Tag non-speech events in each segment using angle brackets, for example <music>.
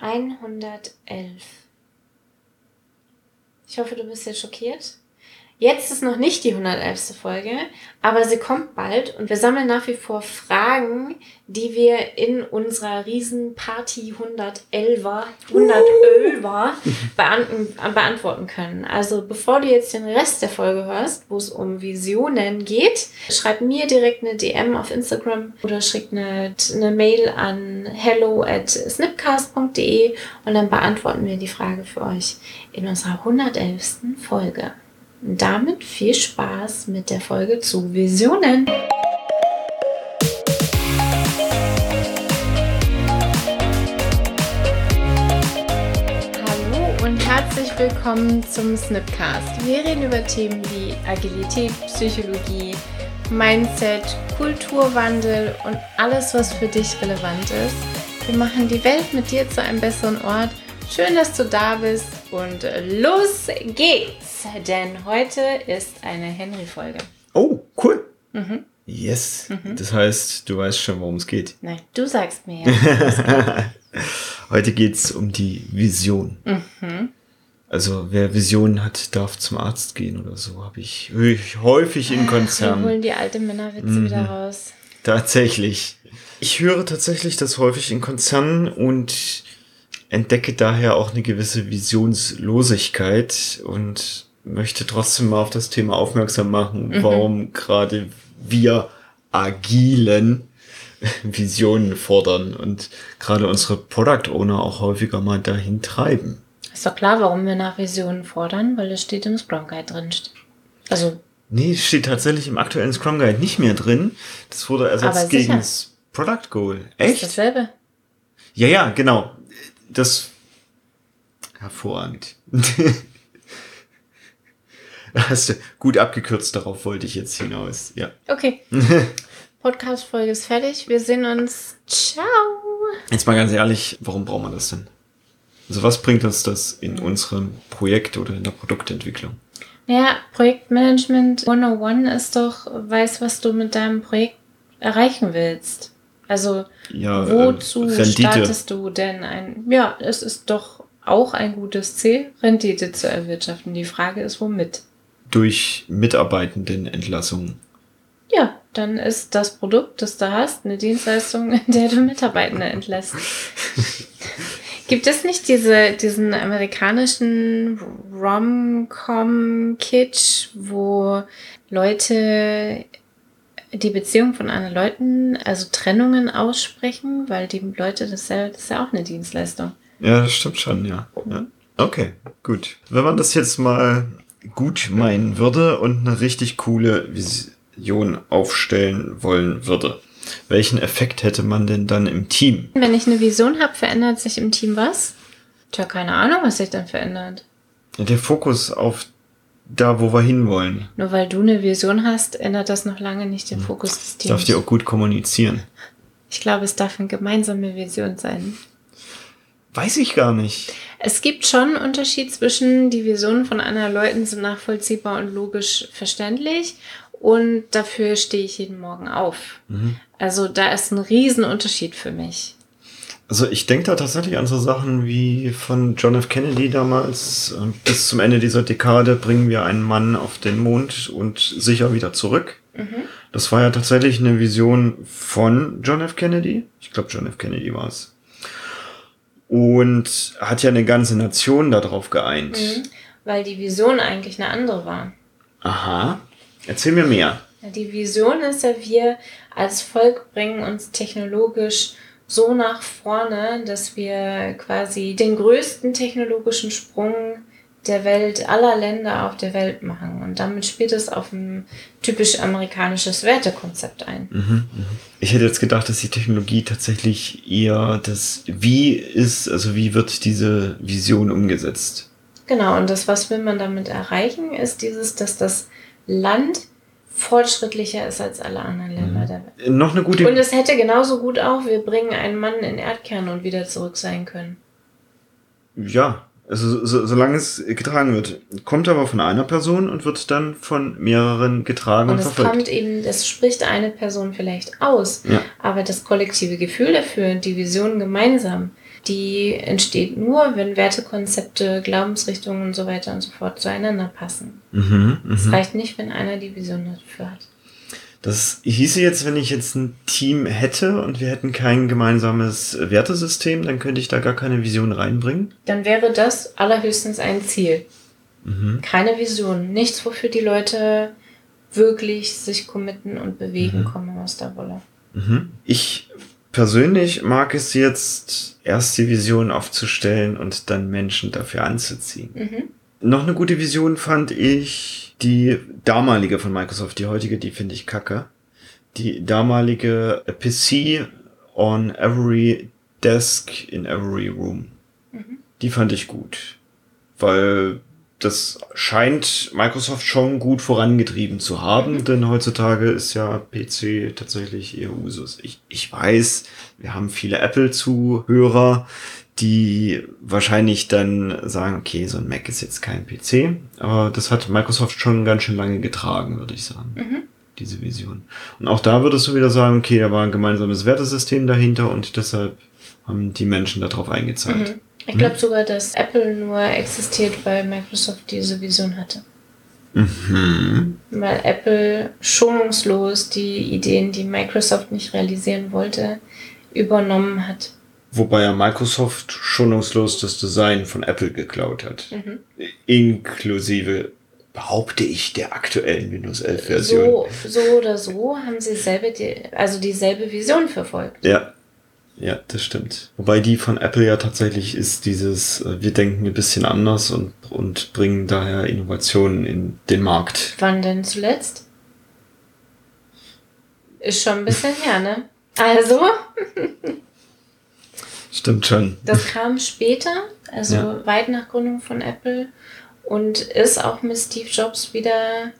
111. Ich hoffe, du bist jetzt schockiert. Jetzt ist noch nicht die 111. Folge, aber sie kommt bald und wir sammeln nach wie vor Fragen, die wir in unserer Riesenparty 111er, 111er beantworten können. Also bevor du jetzt den Rest der Folge hörst, wo es um Visionen geht, schreib mir direkt eine DM auf Instagram oder schick eine, eine Mail an hello at snipcast.de und dann beantworten wir die Frage für euch in unserer 111. Folge. Damit viel Spaß mit der Folge zu Visionen. Hallo und herzlich willkommen zum Snipcast. Wir reden über Themen wie Agilität, Psychologie, Mindset, Kulturwandel und alles, was für dich relevant ist. Wir machen die Welt mit dir zu einem besseren Ort. Schön, dass du da bist und los geht's! Denn heute ist eine Henry-Folge. Oh, cool. Mhm. Yes. Mhm. Das heißt, du weißt schon, worum es geht. Nein, du sagst mir ja. <laughs> heute geht es um die Vision. Mhm. Also wer Visionen hat, darf zum Arzt gehen oder so, habe ich häufig in Konzernen. Wir holen die alte Männerwitze mhm. wieder raus. Tatsächlich. Ich höre tatsächlich das häufig in Konzernen und entdecke daher auch eine gewisse Visionslosigkeit und möchte trotzdem mal auf das Thema aufmerksam machen, mhm. warum gerade wir agilen <laughs> Visionen fordern und gerade unsere Product Owner auch häufiger mal dahin treiben. Ist doch klar, warum wir nach Visionen fordern, weil es steht im Scrum Guide drin. Also. Nee, es steht tatsächlich im aktuellen Scrum Guide nicht mehr drin. Das wurde ersetzt gegen das Product Goal. Echt? Ist dasselbe. Ja, ja, genau. Das hervorragend. <laughs> Hast du gut abgekürzt, darauf wollte ich jetzt hinaus. Ja. Okay. <laughs> Podcast-Folge ist fertig. Wir sehen uns. Ciao. Jetzt mal ganz ehrlich, warum braucht man das denn? Also was bringt uns das in unserem Projekt oder in der Produktentwicklung? Ja, Projektmanagement 101 ist doch, weiß, was du mit deinem Projekt erreichen willst. Also, ja, wozu äh, startest du denn ein? Ja, es ist doch auch ein gutes Ziel, Rendite zu erwirtschaften. Die Frage ist, womit? Durch Mitarbeitendenentlassungen. Ja, dann ist das Produkt, das du hast, eine Dienstleistung, in der du Mitarbeitende entlässt. <laughs> Gibt es nicht diese, diesen amerikanischen Rom-Com-Kitsch, wo Leute die Beziehung von anderen Leuten, also Trennungen aussprechen, weil die Leute das, ja, das ist ja auch eine Dienstleistung. Ja, das stimmt schon, ja. ja. Okay, gut. Wenn man das jetzt mal gut meinen würde und eine richtig coole Vision aufstellen wollen würde. Welchen Effekt hätte man denn dann im Team? Wenn ich eine Vision habe, verändert sich im Team was? Tja, keine Ahnung, was sich dann verändert. Der Fokus auf da, wo wir hinwollen. Nur weil du eine Vision hast, ändert das noch lange nicht den hm. Fokus des Teams. Darf die auch gut kommunizieren? Ich glaube, es darf eine gemeinsame Vision sein. Weiß ich gar nicht. Es gibt schon einen Unterschied zwischen die Visionen von anderen Leuten sind nachvollziehbar und logisch verständlich und dafür stehe ich jeden Morgen auf. Mhm. Also da ist ein Riesenunterschied für mich. Also ich denke da tatsächlich an so Sachen wie von John F. Kennedy damals. Äh, bis zum Ende dieser Dekade bringen wir einen Mann auf den Mond und sicher wieder zurück. Mhm. Das war ja tatsächlich eine Vision von John F. Kennedy. Ich glaube, John F. Kennedy war es und hat ja eine ganze Nation darauf geeint. Mhm, weil die Vision eigentlich eine andere war. Aha. Erzähl mir mehr. Die Vision ist ja, wir als Volk bringen uns technologisch so nach vorne, dass wir quasi den größten technologischen Sprung der Welt, aller Länder auf der Welt machen. Und damit spielt es auf ein typisch amerikanisches Wertekonzept ein. Mhm, mhm. Ich hätte jetzt gedacht, dass die Technologie tatsächlich eher das Wie ist, also wie wird diese Vision umgesetzt. Genau, und das, was will man damit erreichen, ist dieses, dass das Land fortschrittlicher ist als alle anderen Länder mhm. der Welt. Noch eine gute. Und es hätte genauso gut auch, wir bringen einen Mann in Erdkern und wieder zurück sein können. Ja, also so, solange es getragen wird. Kommt aber von einer Person und wird dann von mehreren getragen und, und es verfolgt. kommt eben, das spricht eine Person vielleicht aus, ja. aber das kollektive Gefühl dafür, die Vision gemeinsam, die entsteht nur, wenn Wertekonzepte, Glaubensrichtungen und so weiter und so fort zueinander passen. Mhm, es mhm. reicht nicht, wenn einer die Vision dafür hat. Das hieße jetzt, wenn ich jetzt ein Team hätte und wir hätten kein gemeinsames Wertesystem, dann könnte ich da gar keine Vision reinbringen. Dann wäre das allerhöchstens ein Ziel. Mhm. Keine Vision. Nichts, wofür die Leute wirklich sich committen und bewegen, mhm. kommen aus der Wolle. Mhm. Ich persönlich mag es jetzt, erst die Vision aufzustellen und dann Menschen dafür anzuziehen. Mhm. Noch eine gute Vision fand ich die damalige von Microsoft, die heutige, die finde ich kacke. Die damalige PC on every desk in every room. Mhm. Die fand ich gut. Weil das scheint Microsoft schon gut vorangetrieben zu haben, mhm. denn heutzutage ist ja PC tatsächlich eher Usus. Ich, ich weiß, wir haben viele Apple-Zuhörer, die wahrscheinlich dann sagen, okay, so ein Mac ist jetzt kein PC, aber das hat Microsoft schon ganz schön lange getragen, würde ich sagen. Mhm. Diese Vision. Und auch da würdest du wieder sagen, okay, da war ein gemeinsames Wertesystem dahinter und deshalb haben die Menschen darauf eingezahlt. Mhm. Ich glaube sogar, dass Apple nur existiert, weil Microsoft diese Vision hatte. Mhm. Weil Apple schonungslos die Ideen, die Microsoft nicht realisieren wollte, übernommen hat. Wobei ja Microsoft schonungslos das Design von Apple geklaut hat. Mhm. Inklusive, behaupte ich, der aktuellen Windows 11 Version. So, so oder so haben sie selber die, also dieselbe Vision verfolgt. Ja. Ja, das stimmt. Wobei die von Apple ja tatsächlich ist dieses, äh, wir denken ein bisschen anders und, und bringen daher Innovationen in den Markt. Wann denn zuletzt? Ist schon ein bisschen her, ne? Also. <laughs> Stimmt schon. Das kam später, also ja. weit nach Gründung von Apple und ist auch mit Steve Jobs wieder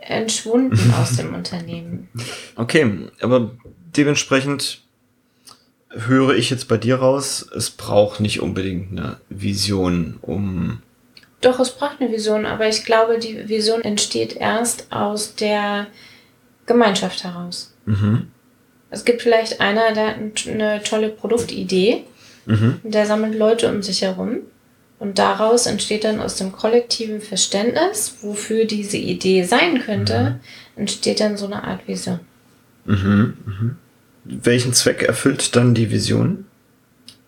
entschwunden aus dem <laughs> Unternehmen. Okay, aber dementsprechend höre ich jetzt bei dir raus, es braucht nicht unbedingt eine Vision, um. Doch, es braucht eine Vision, aber ich glaube, die Vision entsteht erst aus der Gemeinschaft heraus. Mhm. Es gibt vielleicht einer, der hat eine tolle Produktidee, mhm. der sammelt Leute um sich herum. Und daraus entsteht dann aus dem kollektiven Verständnis, wofür diese Idee sein könnte, mhm. entsteht dann so eine Art Vision. Mhm, mhm. Welchen Zweck erfüllt dann die Vision?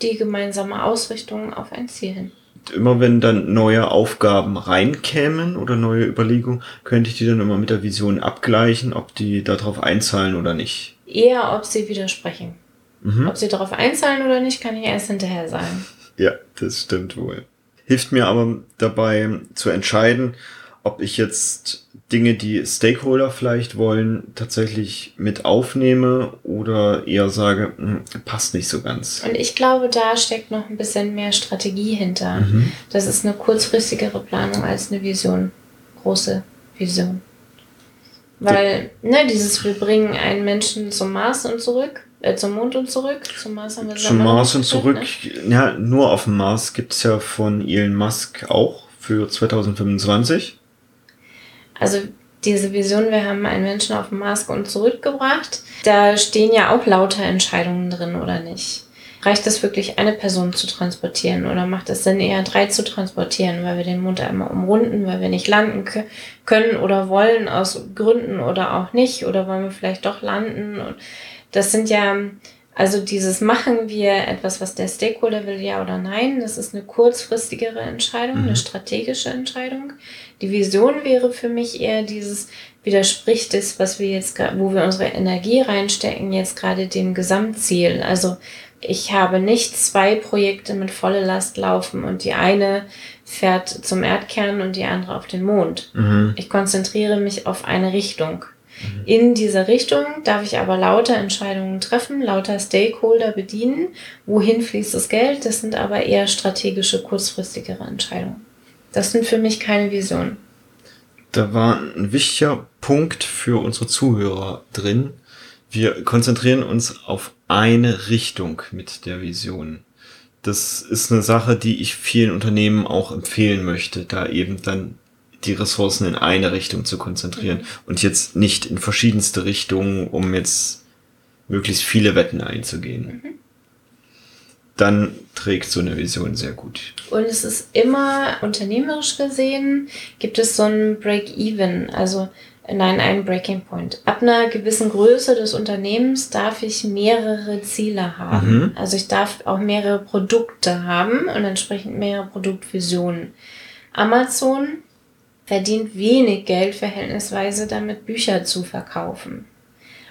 Die gemeinsame Ausrichtung auf ein Ziel hin. Immer wenn dann neue Aufgaben reinkämen oder neue Überlegungen, könnte ich die dann immer mit der Vision abgleichen, ob die darauf einzahlen oder nicht. Eher, ob sie widersprechen. Mhm. Ob sie darauf einzahlen oder nicht, kann ich erst hinterher sagen. Ja, das stimmt wohl. Hilft mir aber dabei zu entscheiden, ob ich jetzt Dinge, die Stakeholder vielleicht wollen, tatsächlich mit aufnehme oder eher sage, hm, passt nicht so ganz. Und ich glaube, da steckt noch ein bisschen mehr Strategie hinter. Mhm. Das ist eine kurzfristigere Planung als eine Vision. Große Vision. Weil, ne, dieses, wir bringen einen Menschen zum Mars und zurück, äh, zum Mond und zurück. Zum Mars haben wir Zum Mars und zurück. Ne? Ja, nur auf dem Mars gibt's ja von Elon Musk auch für 2025. Also diese Vision, wir haben einen Menschen auf dem Mars und zurückgebracht, da stehen ja auch lauter Entscheidungen drin, oder nicht? Reicht es wirklich, eine Person zu transportieren oder macht es Sinn, eher drei zu transportieren, weil wir den Mond einmal umrunden, weil wir nicht landen können oder wollen aus Gründen oder auch nicht oder wollen wir vielleicht doch landen? Und das sind ja also dieses machen wir etwas, was der Stakeholder will, ja oder nein, das ist eine kurzfristigere Entscheidung, mhm. eine strategische Entscheidung. Die Vision wäre für mich eher dieses, widerspricht es, was wir jetzt, wo wir unsere Energie reinstecken, jetzt gerade dem Gesamtziel. Also ich habe nicht zwei Projekte mit voller Last laufen und die eine fährt zum Erdkern und die andere auf den Mond. Mhm. Ich konzentriere mich auf eine Richtung. In dieser Richtung darf ich aber lauter Entscheidungen treffen, lauter Stakeholder bedienen. Wohin fließt das Geld? Das sind aber eher strategische, kurzfristigere Entscheidungen. Das sind für mich keine Visionen. Da war ein wichtiger Punkt für unsere Zuhörer drin. Wir konzentrieren uns auf eine Richtung mit der Vision. Das ist eine Sache, die ich vielen Unternehmen auch empfehlen möchte, da eben dann die Ressourcen in eine Richtung zu konzentrieren mhm. und jetzt nicht in verschiedenste Richtungen, um jetzt möglichst viele Wetten einzugehen. Mhm. dann trägt so eine Vision sehr gut. Und es ist immer unternehmerisch gesehen, gibt es so ein Break-Even, also nein, einen Breaking Point. Ab einer gewissen Größe des Unternehmens darf ich mehrere Ziele haben. Mhm. Also ich darf auch mehrere Produkte haben und entsprechend mehrere Produktvisionen. Amazon verdient wenig Geld verhältnisweise damit, Bücher zu verkaufen.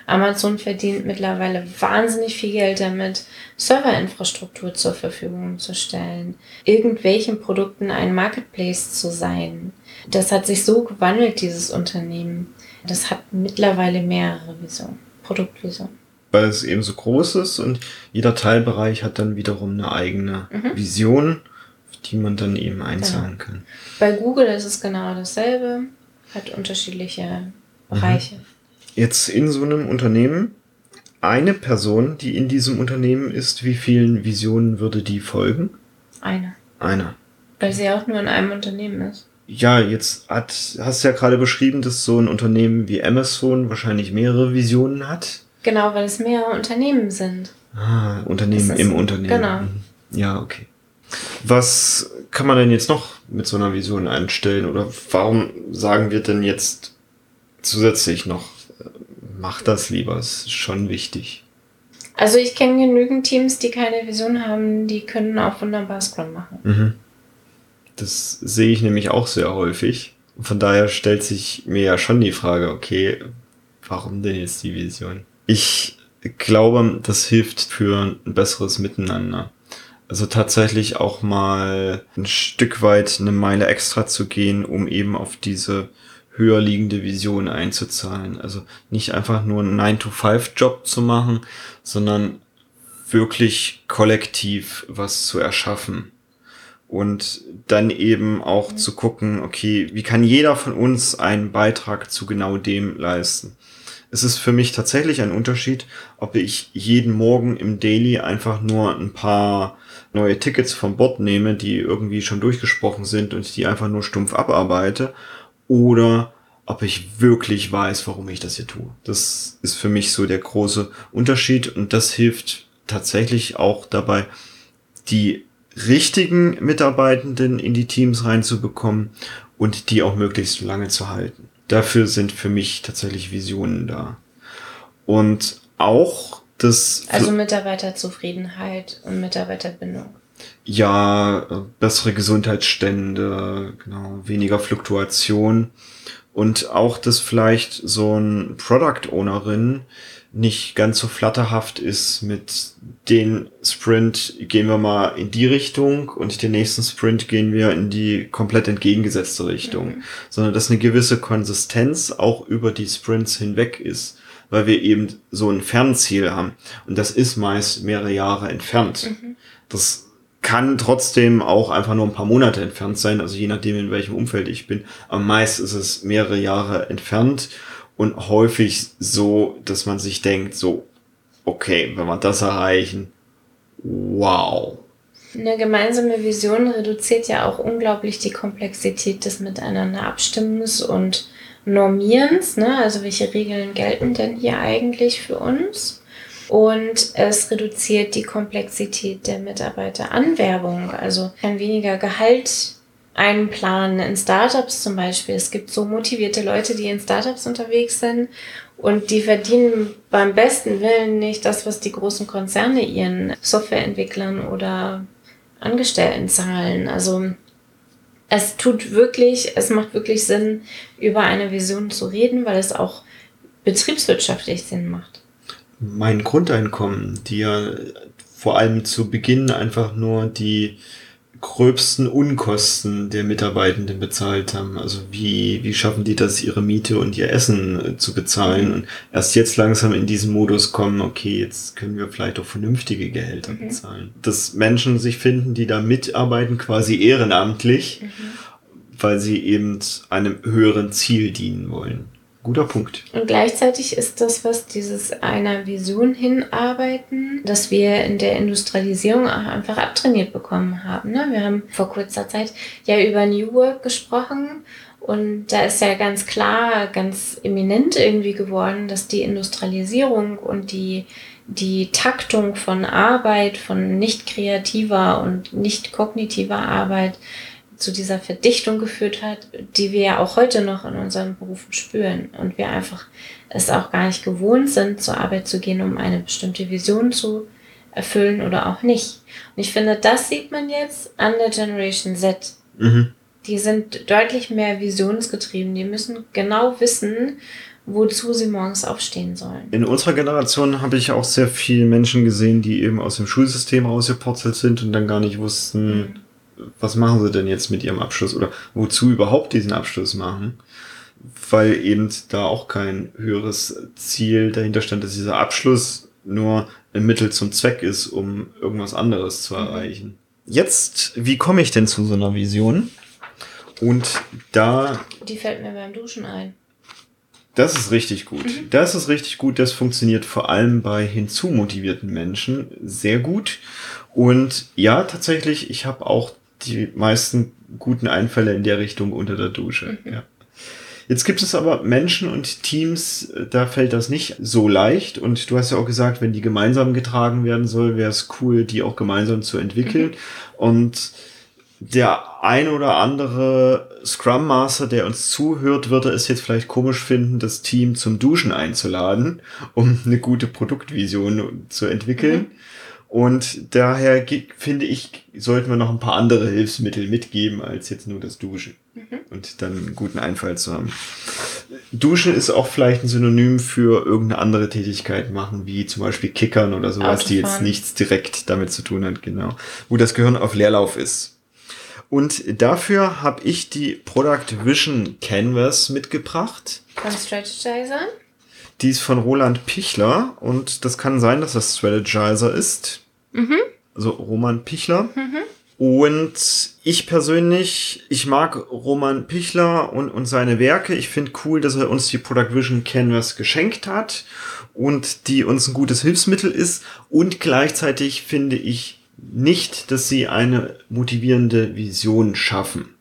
Amazon verdient mittlerweile wahnsinnig viel Geld damit, Serverinfrastruktur zur Verfügung zu stellen, irgendwelchen Produkten ein Marketplace zu sein. Das hat sich so gewandelt, dieses Unternehmen. Das hat mittlerweile mehrere Visionen, Produktvisionen. Weil es eben so groß ist und jeder Teilbereich hat dann wiederum eine eigene mhm. Vision, die man dann eben einzahlen genau. kann. Bei Google ist es genau dasselbe, hat unterschiedliche Bereiche. Mhm jetzt in so einem Unternehmen eine Person, die in diesem Unternehmen ist, wie vielen Visionen würde die folgen? Eine. Eine. Weil sie auch nur in einem Unternehmen ist. Ja, jetzt hat, hast du ja gerade beschrieben, dass so ein Unternehmen wie Amazon wahrscheinlich mehrere Visionen hat. Genau, weil es mehrere Unternehmen sind. Ah, Unternehmen im Unternehmen. Genau. Ja, okay. Was kann man denn jetzt noch mit so einer Vision einstellen? Oder warum sagen wir denn jetzt zusätzlich noch mach das lieber, es ist schon wichtig. Also ich kenne genügend Teams, die keine Vision haben, die können auch wunderbar Scrum machen. Mhm. Das sehe ich nämlich auch sehr häufig. Von daher stellt sich mir ja schon die Frage, okay, warum denn jetzt die Vision? Ich glaube, das hilft für ein besseres Miteinander. Also tatsächlich auch mal ein Stück weit eine Meile extra zu gehen, um eben auf diese höher liegende Vision einzuzahlen. Also nicht einfach nur einen 9-to-5-Job zu machen, sondern wirklich kollektiv was zu erschaffen. Und dann eben auch zu gucken, okay, wie kann jeder von uns einen Beitrag zu genau dem leisten? Es ist für mich tatsächlich ein Unterschied, ob ich jeden Morgen im Daily einfach nur ein paar neue Tickets vom Bord nehme, die irgendwie schon durchgesprochen sind und die einfach nur stumpf abarbeite oder ob ich wirklich weiß, warum ich das hier tue. Das ist für mich so der große Unterschied und das hilft tatsächlich auch dabei, die richtigen Mitarbeitenden in die Teams reinzubekommen und die auch möglichst lange zu halten. Dafür sind für mich tatsächlich Visionen da. Und auch das. Also Mitarbeiterzufriedenheit und Mitarbeiterbindung. Ja, bessere Gesundheitsstände, genau, weniger Fluktuation und auch, dass vielleicht so ein Product Ownerin nicht ganz so flatterhaft ist mit den Sprint gehen wir mal in die Richtung und den nächsten Sprint gehen wir in die komplett entgegengesetzte Richtung, mhm. sondern dass eine gewisse Konsistenz auch über die Sprints hinweg ist, weil wir eben so ein Fernziel haben und das ist meist mehrere Jahre entfernt. Mhm. Das kann trotzdem auch einfach nur ein paar Monate entfernt sein, also je nachdem, in welchem Umfeld ich bin. Aber meist ist es mehrere Jahre entfernt und häufig so, dass man sich denkt, so, okay, wenn wir das erreichen, wow. Eine gemeinsame Vision reduziert ja auch unglaublich die Komplexität des Miteinander Abstimmens und Normierens. Ne? Also welche Regeln gelten denn hier eigentlich für uns? und es reduziert die Komplexität der Mitarbeiteranwerbung. Also kann weniger Gehalt einplanen in Startups zum Beispiel. Es gibt so motivierte Leute, die in Startups unterwegs sind und die verdienen beim besten Willen nicht das, was die großen Konzerne ihren Softwareentwicklern oder Angestellten zahlen. Also es tut wirklich, es macht wirklich Sinn, über eine Vision zu reden, weil es auch betriebswirtschaftlich Sinn macht mein Grundeinkommen, die ja vor allem zu Beginn einfach nur die gröbsten Unkosten der Mitarbeitenden bezahlt haben. Also wie, wie schaffen die das, ihre Miete und ihr Essen äh, zu bezahlen mhm. und erst jetzt langsam in diesen Modus kommen, okay, jetzt können wir vielleicht auch vernünftige Gehälter mhm. bezahlen. Dass Menschen sich finden, die da mitarbeiten, quasi ehrenamtlich, mhm. weil sie eben einem höheren Ziel dienen wollen. Guter Punkt. Und gleichzeitig ist das, was dieses einer Vision hinarbeiten, dass wir in der Industrialisierung auch einfach abtrainiert bekommen haben. Ne? Wir haben vor kurzer Zeit ja über New Work gesprochen und da ist ja ganz klar, ganz eminent irgendwie geworden, dass die Industrialisierung und die die Taktung von Arbeit, von nicht kreativer und nicht kognitiver Arbeit zu dieser Verdichtung geführt hat, die wir ja auch heute noch in unseren Berufen spüren und wir einfach es auch gar nicht gewohnt sind, zur Arbeit zu gehen, um eine bestimmte Vision zu erfüllen oder auch nicht. Und ich finde, das sieht man jetzt an der Generation Z. Mhm. Die sind deutlich mehr visionsgetrieben. Die müssen genau wissen, wozu sie morgens aufstehen sollen. In unserer Generation habe ich auch sehr viele Menschen gesehen, die eben aus dem Schulsystem rausgepurzelt sind und dann gar nicht wussten, mhm. Was machen sie denn jetzt mit ihrem Abschluss oder wozu überhaupt diesen Abschluss machen. Weil eben da auch kein höheres Ziel dahinter stand, dass dieser Abschluss nur ein Mittel zum Zweck ist, um irgendwas anderes zu mhm. erreichen. Jetzt, wie komme ich denn zu so einer Vision? Und da. Die fällt mir beim Duschen ein. Das ist richtig gut. Mhm. Das ist richtig gut. Das funktioniert vor allem bei hinzumotivierten Menschen sehr gut. Und ja, tatsächlich, ich habe auch die meisten guten Einfälle in der Richtung unter der Dusche. Mhm. Ja. Jetzt gibt es aber Menschen und Teams, da fällt das nicht so leicht. Und du hast ja auch gesagt, wenn die gemeinsam getragen werden soll, wäre es cool, die auch gemeinsam zu entwickeln. Mhm. Und der ein oder andere Scrum Master, der uns zuhört, würde es jetzt vielleicht komisch finden, das Team zum Duschen einzuladen, um eine gute Produktvision zu entwickeln. Mhm. Und daher finde ich, sollten wir noch ein paar andere Hilfsmittel mitgeben, als jetzt nur das Duschen. Mhm. Und dann einen guten Einfall zu haben. Duschen ist auch vielleicht ein Synonym für irgendeine andere Tätigkeit machen, wie zum Beispiel Kickern oder sowas, Autofahren. die jetzt nichts direkt damit zu tun hat, genau. Wo das Gehirn auf Leerlauf ist. Und dafür habe ich die Product Vision Canvas mitgebracht. Von Strategizer? Die ist von Roland Pichler und das kann sein, dass das Strategizer ist. Mhm. Also Roman Pichler. Mhm. Und ich persönlich, ich mag Roman Pichler und, und seine Werke. Ich finde cool, dass er uns die Product Vision Canvas geschenkt hat und die uns ein gutes Hilfsmittel ist. Und gleichzeitig finde ich nicht, dass sie eine motivierende Vision schaffen,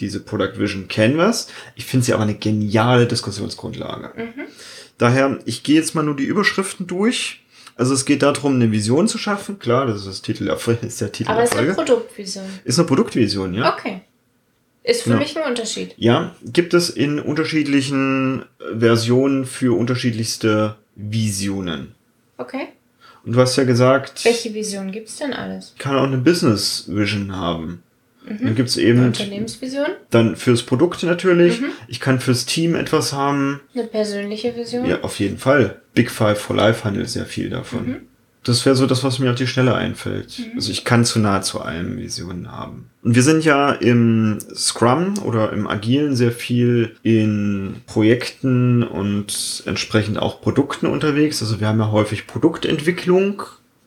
diese Product Vision Canvas. Ich finde sie aber eine geniale Diskussionsgrundlage. Mhm. Daher, ich gehe jetzt mal nur die Überschriften durch. Also es geht darum, eine Vision zu schaffen. Klar, das ist das Titel, <laughs> ist der Titel Aber der Folge. ist eine Produktvision. Ist eine Produktvision, ja. Okay. Ist für ja. mich ein Unterschied. Ja, gibt es in unterschiedlichen Versionen für unterschiedlichste Visionen. Okay. Und du hast ja gesagt. Welche Vision gibt's denn alles? Kann auch eine Business Vision haben. Mhm. Dann gibt's eben. Eine Unternehmensvision? Dann fürs Produkt natürlich. Mhm. Ich kann fürs Team etwas haben. Eine persönliche Vision? Ja, auf jeden Fall. Big Five for Life handelt sehr viel davon. Mhm. Das wäre so das, was mir auf die Schnelle einfällt. Mhm. Also ich kann zu nah zu allem Visionen haben. Und wir sind ja im Scrum oder im Agilen sehr viel in Projekten und entsprechend auch Produkten unterwegs. Also wir haben ja häufig Produktentwicklung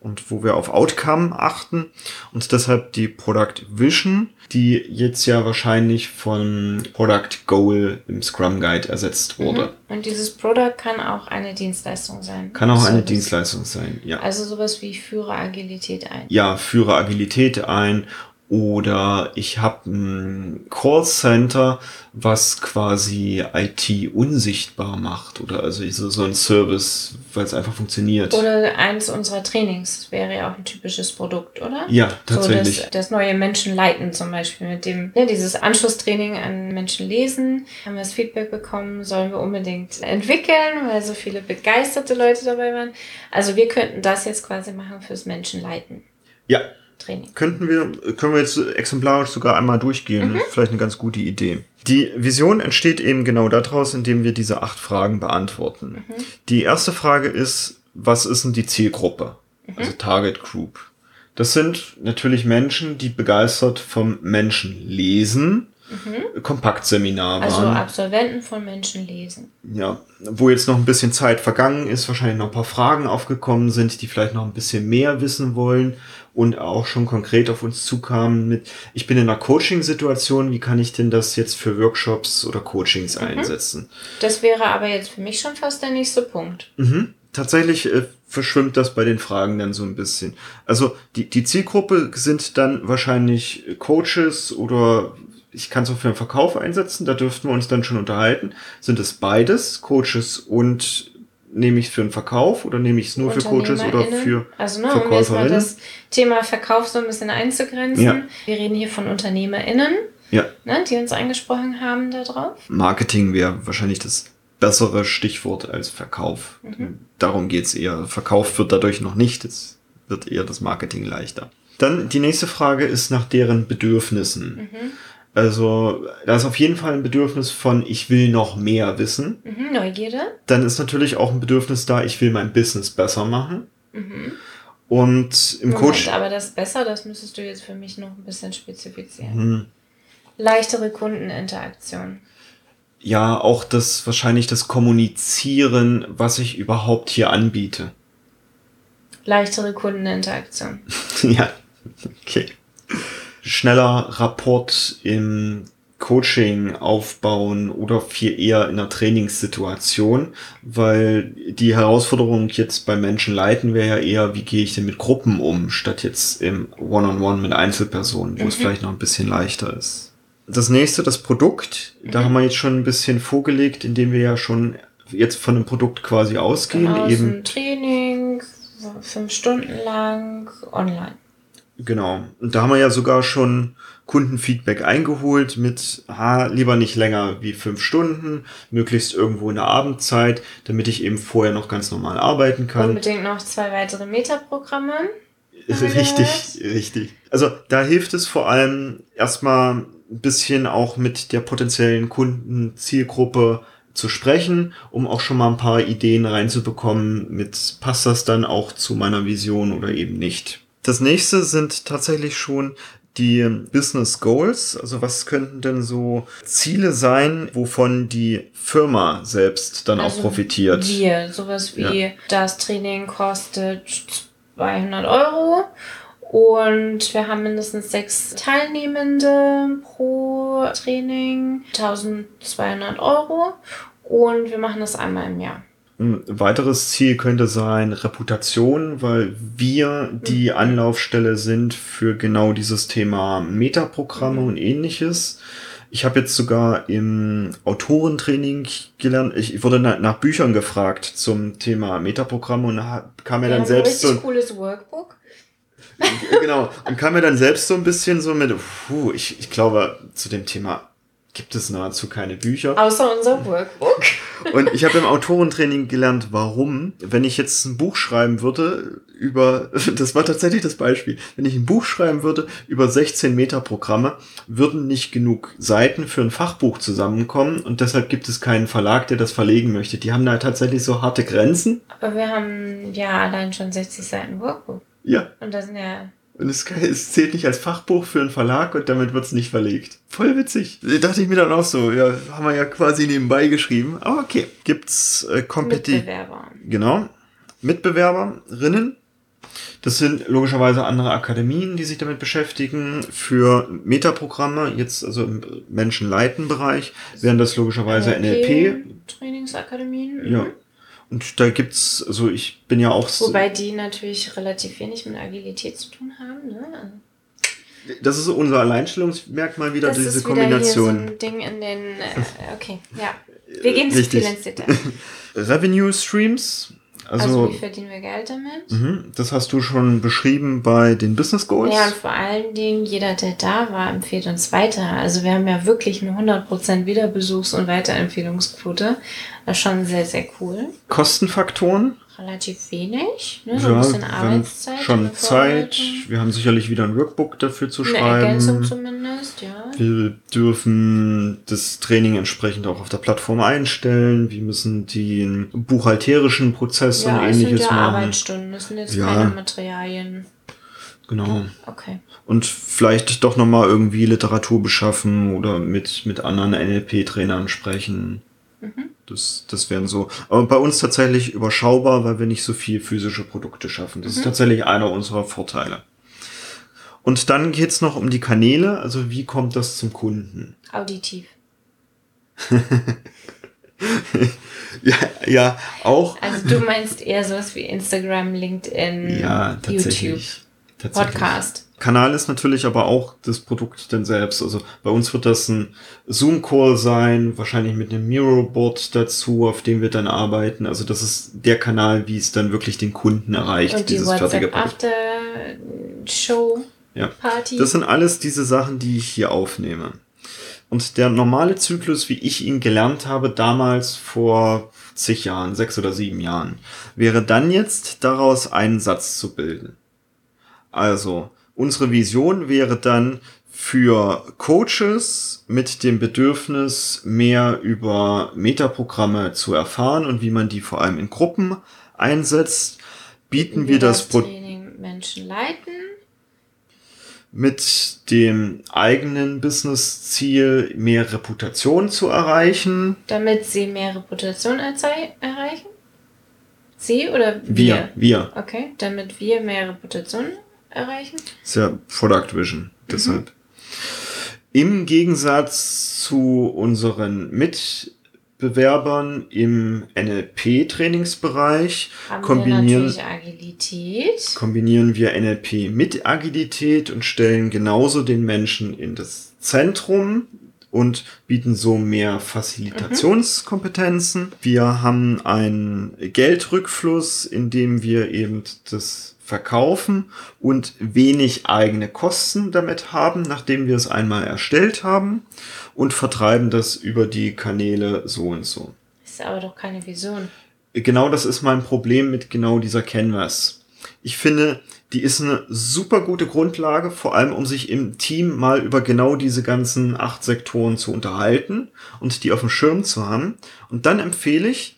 und wo wir auf Outcome achten und deshalb die Product Vision, die jetzt ja wahrscheinlich von Product Goal im Scrum Guide ersetzt wurde. Mhm. Und dieses Product kann auch eine Dienstleistung sein. Kann auch eine Dienstleistung sein, ja. Also sowas wie führe Agilität ein. Ja, führe Agilität ein oder ich habe ein Callcenter, was quasi IT unsichtbar macht. Oder also so, so ein Service, weil es einfach funktioniert. Oder eins unserer Trainings wäre ja auch ein typisches Produkt, oder? Ja, tatsächlich. So das, das neue Menschen leiten zum Beispiel mit dem, ne, dieses Anschlusstraining an Menschen lesen. Haben wir das Feedback bekommen, sollen wir unbedingt entwickeln, weil so viele begeisterte Leute dabei waren. Also wir könnten das jetzt quasi machen fürs Menschen leiten. Ja, Training. Könnten wir, können wir jetzt exemplarisch sogar einmal durchgehen. Mhm. Vielleicht eine ganz gute Idee. Die Vision entsteht eben genau daraus, indem wir diese acht Fragen beantworten. Mhm. Die erste Frage ist, was ist denn die Zielgruppe? Mhm. Also Target Group. Das sind natürlich Menschen, die begeistert vom Menschen lesen. Mhm. Kompaktseminar waren. Also Absolventen von Menschen lesen. Ja, wo jetzt noch ein bisschen Zeit vergangen ist, wahrscheinlich noch ein paar Fragen aufgekommen sind, die vielleicht noch ein bisschen mehr wissen wollen und auch schon konkret auf uns zukamen mit, ich bin in einer Coaching-Situation, wie kann ich denn das jetzt für Workshops oder Coachings mhm. einsetzen? Das wäre aber jetzt für mich schon fast der nächste Punkt. Mhm. Tatsächlich äh, verschwimmt das bei den Fragen dann so ein bisschen. Also die, die Zielgruppe sind dann wahrscheinlich Coaches oder ich kann es auch für den Verkauf einsetzen, da dürften wir uns dann schon unterhalten. Sind es beides, Coaches und nehme ich es für einen Verkauf oder nehme ich es nur für Coaches oder für Also ne, um jetzt mal das Thema Verkauf so ein bisschen einzugrenzen. Ja. Wir reden hier von UnternehmerInnen, ja. ne, die uns angesprochen haben darauf. Marketing wäre wahrscheinlich das bessere Stichwort als Verkauf. Mhm. Darum geht's eher. Verkauf wird dadurch noch nicht, es wird eher das Marketing leichter. Dann die nächste Frage ist nach deren Bedürfnissen. Mhm. Also da ist auf jeden Fall ein Bedürfnis von, ich will noch mehr wissen. Mhm, Neugierde. Dann ist natürlich auch ein Bedürfnis da, ich will mein Business besser machen. Mhm. Und im Moment, Coach. Aber das besser, das müsstest du jetzt für mich noch ein bisschen spezifizieren. Mhm. Leichtere Kundeninteraktion. Ja, auch das wahrscheinlich das Kommunizieren, was ich überhaupt hier anbiete. Leichtere Kundeninteraktion. <laughs> ja, okay schneller Rapport im Coaching aufbauen oder viel eher in einer Trainingssituation, weil die Herausforderung jetzt bei Menschen leiten wäre ja eher, wie gehe ich denn mit Gruppen um, statt jetzt im One-on-One -on -One mit Einzelpersonen, wo mhm. es vielleicht noch ein bisschen leichter ist. Das nächste, das Produkt, mhm. da haben wir jetzt schon ein bisschen vorgelegt, indem wir ja schon jetzt von dem Produkt quasi ausgehen. Genau, eben Training, fünf Stunden lang, online. Genau. Und da haben wir ja sogar schon Kundenfeedback eingeholt mit, ha, lieber nicht länger wie fünf Stunden, möglichst irgendwo in der Abendzeit, damit ich eben vorher noch ganz normal arbeiten kann. Unbedingt noch zwei weitere Metaprogramme. <laughs> Richtig, richtig. Also da hilft es vor allem erstmal ein bisschen auch mit der potenziellen Kundenzielgruppe zu sprechen, um auch schon mal ein paar Ideen reinzubekommen, mit passt das dann auch zu meiner Vision oder eben nicht. Das nächste sind tatsächlich schon die Business Goals. Also was könnten denn so Ziele sein, wovon die Firma selbst dann also auch profitiert? Wir, sowas wie ja. das Training kostet 200 Euro und wir haben mindestens sechs Teilnehmende pro Training, 1200 Euro und wir machen das einmal im Jahr. Ein weiteres Ziel könnte sein Reputation, weil wir die mhm. Anlaufstelle sind für genau dieses Thema Metaprogramme mhm. und ähnliches. Ich habe jetzt sogar im Autorentraining gelernt, ich wurde nach, nach Büchern gefragt zum Thema Metaprogramme und kam mir dann selbst so ein cooles Workbook. genau, und kam mir dann selbst so ein bisschen so mit, puh, ich, ich glaube, zu dem Thema gibt es nahezu keine Bücher. Außer unser Workbook. <laughs> Und ich habe im Autorentraining gelernt, warum, wenn ich jetzt ein Buch schreiben würde über, <laughs> das war tatsächlich das Beispiel, wenn ich ein Buch schreiben würde über 16 Meter Programme, würden nicht genug Seiten für ein Fachbuch zusammenkommen und deshalb gibt es keinen Verlag, der das verlegen möchte. Die haben da tatsächlich so harte Grenzen. Aber wir haben ja allein schon 60 Seiten Workbook. Ja. Und da sind ja und es, <laughs> es, zählt nicht als Fachbuch für einen Verlag und damit wird es nicht verlegt. Voll witzig. Da dachte ich mir dann auch so, ja, haben wir ja quasi nebenbei geschrieben. Aber okay. Gibt's äh, Kompeti Mitbewerber. Genau. Mitbewerberinnen. Das sind logischerweise andere Akademien, die sich damit beschäftigen. Für Metaprogramme, jetzt also im Menschenleiten-Bereich, wären das logischerweise NLP. NLP Trainingsakademien. Ja. Und da gibt's, also ich bin ja auch. Wobei die natürlich relativ wenig mit Agilität zu tun haben, ne? Das ist unser Alleinstellungsmerkmal wieder, das diese ist wieder Kombination. Hier so ein Ding in den. Äh, okay, ja. Wir gehen zu viel ins Detail. Revenue Streams also, also, wie verdienen wir Geld damit? Mhm, das hast du schon beschrieben bei den Business Goals. Ja, und vor allen Dingen, jeder, der da war, empfiehlt uns weiter. Also wir haben ja wirklich eine 100% Wiederbesuchs- und Weiterempfehlungsquote. Das ist schon sehr, sehr cool. Kostenfaktoren? relativ wenig. Ne? So ja, ein bisschen Arbeitszeit. Schon Zeit. Wir haben sicherlich wieder ein Workbook dafür zu Eine schreiben. Ergänzung zumindest, ja. Wir dürfen das Training entsprechend auch auf der Plattform einstellen. Wir müssen den buchhalterischen Prozess ja, und ähnliches sind ja machen. Arbeitsstunden, das sind jetzt ja. keine Materialien. Genau. Okay. Und vielleicht doch nochmal irgendwie Literatur beschaffen oder mit, mit anderen NLP-Trainern sprechen. Mhm. Das, das wären so. Aber bei uns tatsächlich überschaubar, weil wir nicht so viel physische Produkte schaffen. Das mhm. ist tatsächlich einer unserer Vorteile. Und dann geht's noch um die Kanäle. Also wie kommt das zum Kunden? Auditiv. <laughs> ja, ja, auch. Also du meinst eher sowas wie Instagram, LinkedIn, ja, tatsächlich, YouTube, tatsächlich. Podcast. Kanal ist natürlich aber auch das Produkt dann selbst. Also bei uns wird das ein Zoom-Call sein, wahrscheinlich mit einem Miro-Board dazu, auf dem wir dann arbeiten. Also das ist der Kanal, wie es dann wirklich den Kunden erreicht, Und die dieses fertige WhatsApp Produkt. After Show Ja. Party. Das sind alles diese Sachen, die ich hier aufnehme. Und der normale Zyklus, wie ich ihn gelernt habe, damals vor zig Jahren, sechs oder sieben Jahren, wäre dann jetzt daraus einen Satz zu bilden. Also, unsere Vision wäre dann für Coaches mit dem Bedürfnis, mehr über Metaprogramme zu erfahren und wie man die vor allem in Gruppen einsetzt, bieten wir das Produkt Training Menschen leiten. Mit dem eigenen Business-Ziel mehr Reputation zu erreichen. Damit sie mehr Reputation erreichen? Sie oder Wir, wir. Okay, damit wir mehr Reputation erreichen? Das ist ja Product Vision, deshalb. Im Gegensatz zu unseren Mitbewerbern im NLP-Trainingsbereich kombinieren, kombinieren wir NLP mit Agilität und stellen genauso den Menschen in das Zentrum und bieten so mehr Facilitationskompetenzen. Wir haben einen Geldrückfluss, in dem wir eben das verkaufen und wenig eigene Kosten damit haben, nachdem wir es einmal erstellt haben und vertreiben das über die Kanäle so und so Ist aber doch keine Vision. genau das ist mein Problem mit genau dieser Canvas. Ich finde, die ist eine super gute Grundlage, vor allem um sich im Team mal über genau diese ganzen acht Sektoren zu unterhalten und die auf dem Schirm zu haben. Und dann empfehle ich,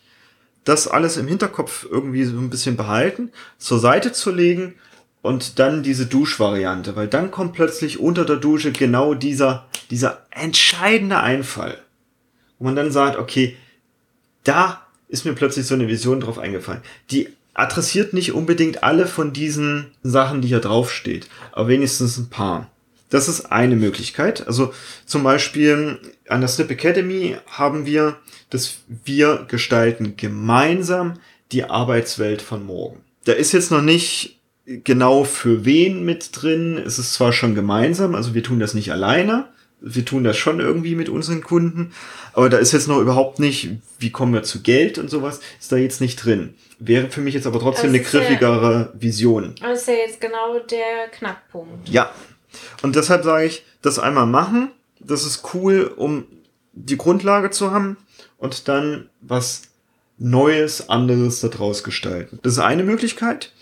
das alles im Hinterkopf irgendwie so ein bisschen behalten, zur Seite zu legen und dann diese Duschvariante, weil dann kommt plötzlich unter der Dusche genau dieser, dieser entscheidende Einfall, wo man dann sagt, okay, da ist mir plötzlich so eine Vision drauf eingefallen. Die adressiert nicht unbedingt alle von diesen Sachen, die hier draufsteht, aber wenigstens ein paar. Das ist eine Möglichkeit. Also zum Beispiel an der Snip Academy haben wir, dass wir gestalten gemeinsam die Arbeitswelt von morgen. Da ist jetzt noch nicht genau für wen mit drin. Es ist zwar schon gemeinsam, also wir tun das nicht alleine. Wir tun das schon irgendwie mit unseren Kunden, aber da ist jetzt noch überhaupt nicht, wie kommen wir zu Geld und sowas, ist da jetzt nicht drin. Wäre für mich jetzt aber trotzdem eine griffigere Vision. Das ist ja jetzt genau der Knackpunkt. Ja. Und deshalb sage ich, das einmal machen. Das ist cool, um die Grundlage zu haben und dann was Neues, anderes daraus gestalten. Das ist eine Möglichkeit.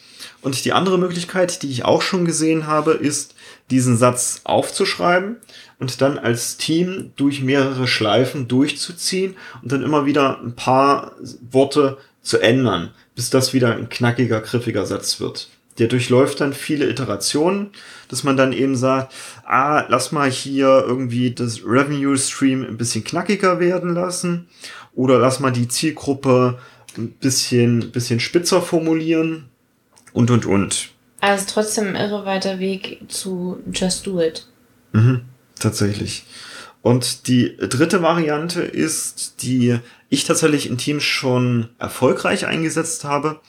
Und die andere Möglichkeit, die ich auch schon gesehen habe, ist, diesen Satz aufzuschreiben und dann als Team durch mehrere Schleifen durchzuziehen und dann immer wieder ein paar Worte zu ändern, bis das wieder ein knackiger, griffiger Satz wird. Der durchläuft dann viele Iterationen, dass man dann eben sagt, ah, lass mal hier irgendwie das Revenue Stream ein bisschen knackiger werden lassen oder lass mal die Zielgruppe ein bisschen, bisschen spitzer formulieren und, und, und. Ist trotzdem ein irre weiter Weg zu Just Do It. Mhm, tatsächlich. Und die dritte Variante ist, die ich tatsächlich in Teams schon erfolgreich eingesetzt habe,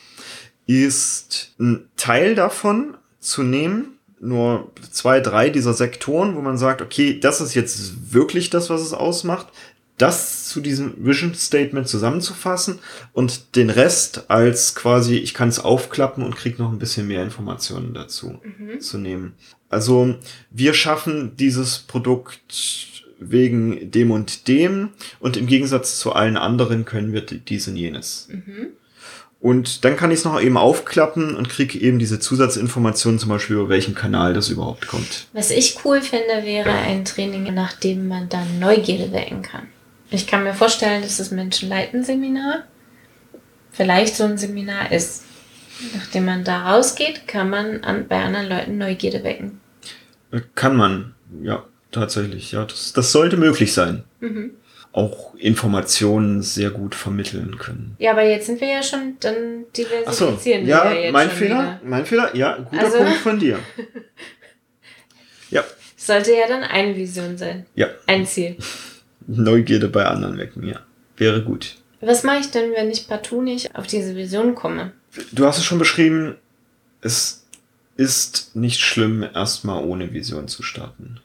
ist ein Teil davon zu nehmen, nur zwei, drei dieser Sektoren, wo man sagt, okay, das ist jetzt wirklich das, was es ausmacht, das zu diesem Vision Statement zusammenzufassen und den Rest als quasi, ich kann es aufklappen und krieg noch ein bisschen mehr Informationen dazu zu nehmen. Also wir schaffen dieses Produkt wegen dem und dem und im Gegensatz zu allen anderen können wir dies und jenes. Und dann kann ich es noch eben aufklappen und kriege eben diese Zusatzinformationen, zum Beispiel über welchen Kanal das überhaupt kommt. Was ich cool finde, wäre ein Training, nach dem man dann Neugierde wecken kann. Ich kann mir vorstellen, dass das Menschenleiten-Seminar vielleicht so ein Seminar ist. Nachdem man da rausgeht, kann man an, bei anderen Leuten Neugierde wecken. Äh, Kann man, ja, tatsächlich. Ja, das, das sollte möglich sein. Mhm. Auch Informationen sehr gut vermitteln können. Ja, aber jetzt sind wir ja schon, dann Ach so, diversifizieren wir ja, ja jetzt mein schon Fehler, wieder. mein Fehler, ja, guter Also- Punkt von dir. <laughs> Ja, Sollte ja dann eine Vision sein. ja, Ein Ziel. Neugierde bei anderen wecken, ja, wäre gut. Was mache ich denn, wenn ich partout nicht auf diese Vision komme? Du hast es schon beschrieben, es ist nicht schlimm, erstmal ohne Vision zu starten.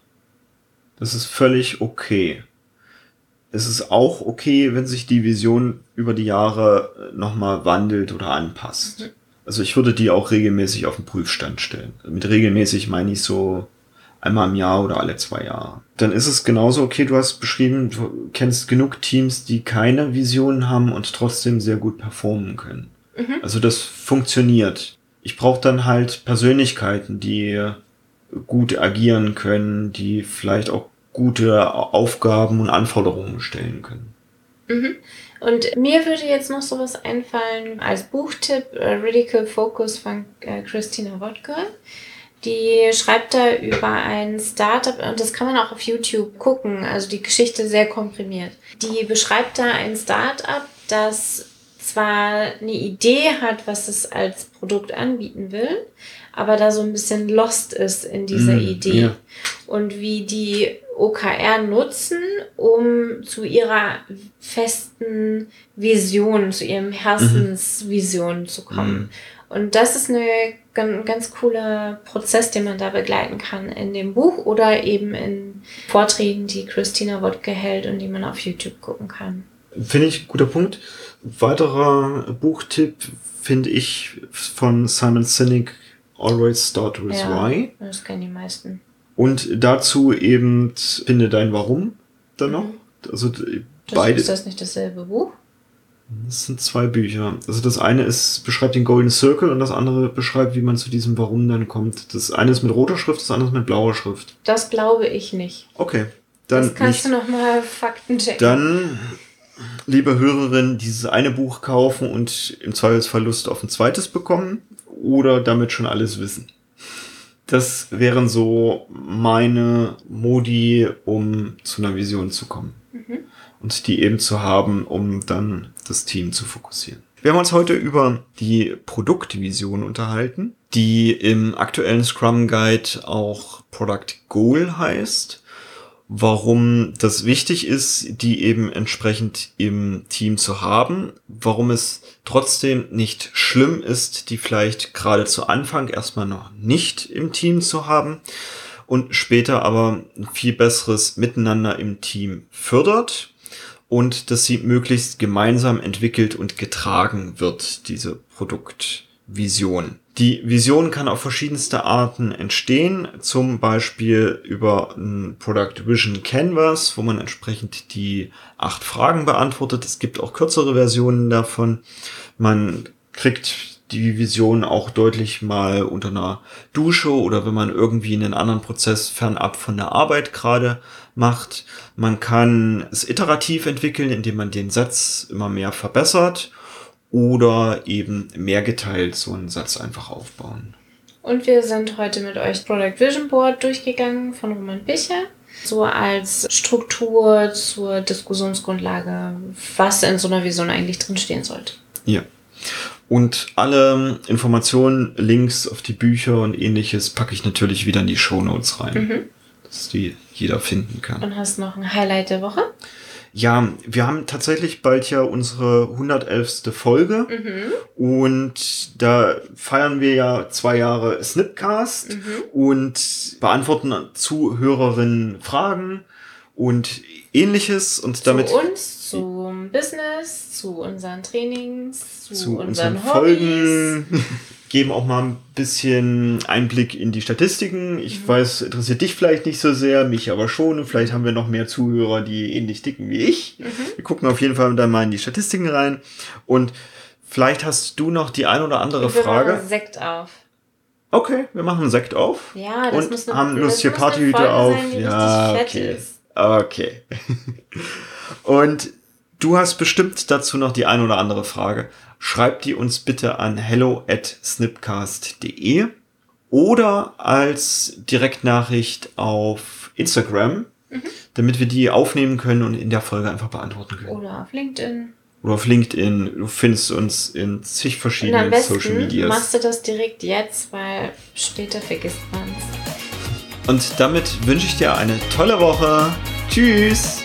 Das ist völlig okay. Es ist auch okay, wenn sich die Vision über die Jahre nochmal wandelt oder anpasst. Mhm. Also ich würde die auch regelmäßig auf den Prüfstand stellen. Mit regelmäßig meine ich so einmal im Jahr oder alle zwei Jahre. Dann ist es genauso okay, du hast beschrieben, du kennst genug Teams, die keine Visionen haben und trotzdem sehr gut performen können. Mhm. Also das funktioniert. Ich brauche dann halt Persönlichkeiten, die gut agieren können, die vielleicht auch gute Aufgaben und Anforderungen stellen können. Mhm. Und mir würde jetzt noch sowas einfallen als Buchtipp, äh, Radical Focus von äh, Christina Wodka. Die schreibt da über ein Startup und das kann man auch auf YouTube gucken, also die Geschichte sehr komprimiert. Die beschreibt da ein Startup, das zwar eine Idee hat, was es als Produkt anbieten will, aber da so ein bisschen lost ist in dieser mm, Idee. Ja. Und wie die OKR nutzen, um zu ihrer festen Vision, zu ihrem Herzensvision mhm. zu kommen. Mhm. Und das ist ganz, ganz cooler Prozess, den man da begleiten kann in dem Buch oder eben in Vorträgen, die Christina Wodke hält und die man auf YouTube gucken kann. Finde ich guter Punkt. Weiterer Buchtipp finde ich von Simon Sinek, Always Start with ja, Why. Das kennen die meisten. Und dazu eben Finde dein Warum dann noch. Mhm. Also das, beide. Ist das nicht dasselbe Buch? Das sind zwei Bücher. Also das eine ist, beschreibt den Golden Circle und das andere beschreibt, wie man zu diesem Warum dann kommt. Das eine ist mit roter Schrift, das andere ist mit blauer Schrift. Das glaube ich nicht. Okay. Dann das kannst nicht. du nochmal Fakten checken. Dann liebe Hörerin, dieses eine Buch kaufen und im Zweifelsfall Lust auf ein zweites bekommen oder damit schon alles wissen. Das wären so meine Modi, um zu einer Vision zu kommen. Mhm. Und die eben zu haben, um dann das Team zu fokussieren. Wir haben uns heute über die Produktvision unterhalten, die im aktuellen Scrum Guide auch Product Goal heißt warum das wichtig ist, die eben entsprechend im Team zu haben, warum es trotzdem nicht schlimm ist, die vielleicht gerade zu Anfang erstmal noch nicht im Team zu haben und später aber ein viel besseres Miteinander im Team fördert und dass sie möglichst gemeinsam entwickelt und getragen wird, diese Produktvision. Die Vision kann auf verschiedenste Arten entstehen, zum Beispiel über ein Product Vision Canvas, wo man entsprechend die acht Fragen beantwortet. Es gibt auch kürzere Versionen davon. Man kriegt die Vision auch deutlich mal unter einer Dusche oder wenn man irgendwie einen anderen Prozess fernab von der Arbeit gerade macht. Man kann es iterativ entwickeln, indem man den Satz immer mehr verbessert oder eben mehr geteilt so einen Satz einfach aufbauen. Und wir sind heute mit euch Product Vision Board durchgegangen von Roman Bicher. So als Struktur zur Diskussionsgrundlage, was in so einer Vision eigentlich drinstehen sollte. Ja. Und alle Informationen, Links auf die Bücher und ähnliches packe ich natürlich wieder in die Show Notes rein, mhm. dass die jeder finden kann. Und hast noch ein Highlight der Woche? Ja, wir haben tatsächlich bald ja unsere 111. Folge mhm. und da feiern wir ja zwei Jahre Snipcast mhm. und beantworten Zuhörerinnen Fragen und ähnliches und damit. Zu uns, Business, zu unseren Trainings, zu, zu unseren, unseren Folgen. <laughs> geben auch mal ein bisschen Einblick in die Statistiken. Ich mhm. weiß, interessiert dich vielleicht nicht so sehr, mich aber schon. Und vielleicht haben wir noch mehr Zuhörer, die ähnlich dicken wie ich. Mhm. Wir gucken auf jeden Fall dann mal in die Statistiken rein. Und vielleicht hast du noch die ein oder andere wir Frage. Machen Sekt auf. Okay, wir machen einen Sekt auf. Ja, das und muss eine, haben lustige Partyhüte auf. Sein, ja, okay. Okay. <laughs> und du hast bestimmt dazu noch die ein oder andere Frage schreibt die uns bitte an hello at snipcast.de oder als Direktnachricht auf Instagram, mhm. damit wir die aufnehmen können und in der Folge einfach beantworten können. Oder auf LinkedIn. Oder auf LinkedIn. Du findest uns in zig verschiedenen und am Social Medias. Machst du das direkt jetzt, weil später vergisst man es. Und damit wünsche ich dir eine tolle Woche. Tschüss!